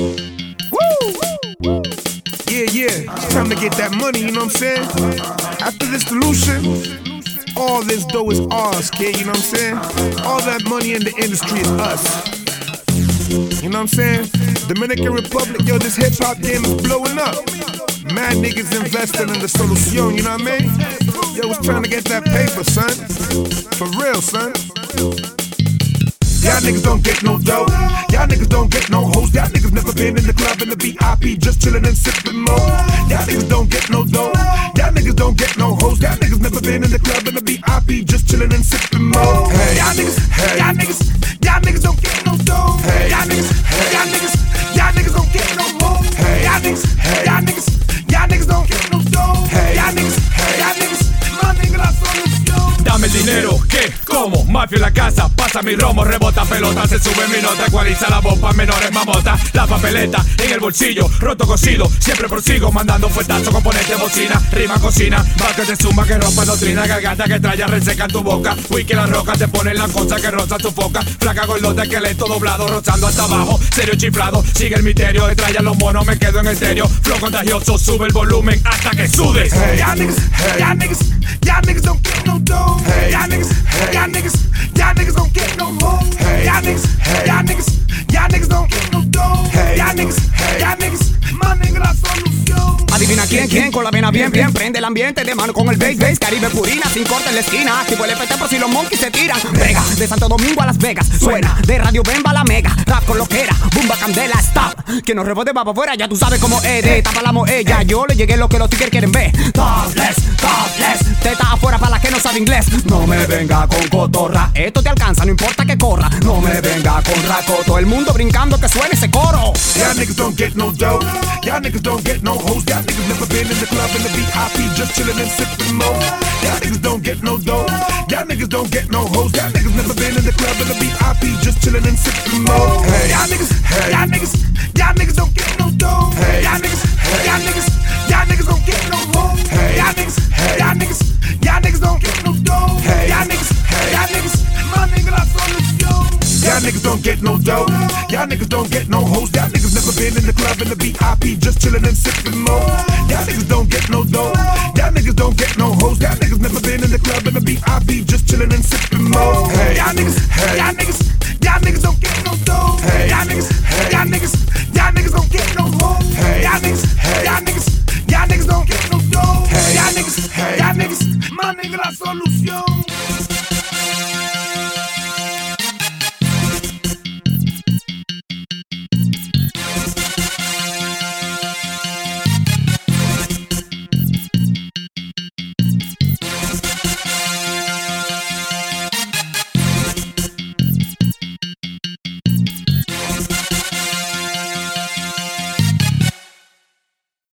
Woo! Yeah, yeah. It's time to get that money, you know what I'm saying? After this solution, all this dough is ours, kid, you know what I'm saying? All that money in the industry is us. You know what I'm saying? Dominican Republic, yo, this hip hop game is blowing up. Mad niggas investing in the solution, you know what I mean? Yo, was trying to get that paper, son. For real, son. Y'all niggas don't get no dough. Y'all niggas don't get no hoes. Y'all niggas never been in the club in the VIP, just chillin' and sippin' more. Y'all niggas don't get no dough. Y'all niggas don't get no hoes. Y'all niggas never been in the club in the VIP, just chillin' and sippin' more. Hey, y'all niggas, hey, y'all niggas, y'all niggas don't get no dough. Hey, Mafia en la casa, pasa mi romo, rebota pelota, se sube mi nota, ecualiza la bomba, menores mamota, la papeleta en el bolsillo, roto cocido, siempre prosigo, mandando fuetazo, componente bocina, rima cocina, vaca de zumba que rompa doctrina, garganta que traya, reseca tu boca, wiki la roca, te pone la cosa que roza tu foca, flaca gordota, esqueleto doblado, rozando hasta abajo, serio chiflado, sigue el misterio, detraya los monos, me quedo en estéreo, flow contagioso, sube el volumen hasta que sudes. Hey, Adivina quién, quién, con la vena bien, bien. Prende el ambiente de mano con el bass, bass. Caribe purina, sin corte en la esquina. Tipo el FT por si los monkeys se tiran. Vega, de Santo Domingo a Las Vegas. Suena, de Radio Bemba a la Mega. Rap con lo que era, Bumba Candela, stop. Que nos rebote va para afuera, ya tú sabes cómo es. De tapa la moella, yo le llegué lo que los tigres quieren ver. Topless, topless. Teta afuera para la no sabe inglés No me venga con cotorra Esto te alcanza, no importa que corra No me venga con raco Todo el mundo brincando que suene ese coro Y'all niggas don't get no dough. Y'all niggas don't get no hoes. Y'all niggas never been in the club in the VIP, just chillin' and sippin' more. Y'all niggas don't get no dough. Y'all niggas don't get no hoes. Y'all niggas never been in the club in the VIP, just chillin' and sippin' more. Hey, y'all niggas, hey, y'all niggas, y'all niggas don't get no don't get no dough. Y'all niggas don't get no hoes. Y'all niggas never been in the club in the VIP, just chillin' and sippin' mo. Y'all niggas don't get no dough. Y'all niggas don't get no hoes. Y'all niggas never been in the club in the VIP, just chillin' and sippin' mo. Hey, y'all niggas, hey, y'all niggas, y'all niggas don't get no dough. Hey, y'all niggas, hey, y'all niggas, y'all niggas don't get no hoes. Hey, y'all niggas, hey, y'all niggas, y'all niggas don't get no dough. Hey, y'all niggas, hey, y'all niggas, my nigga la solución.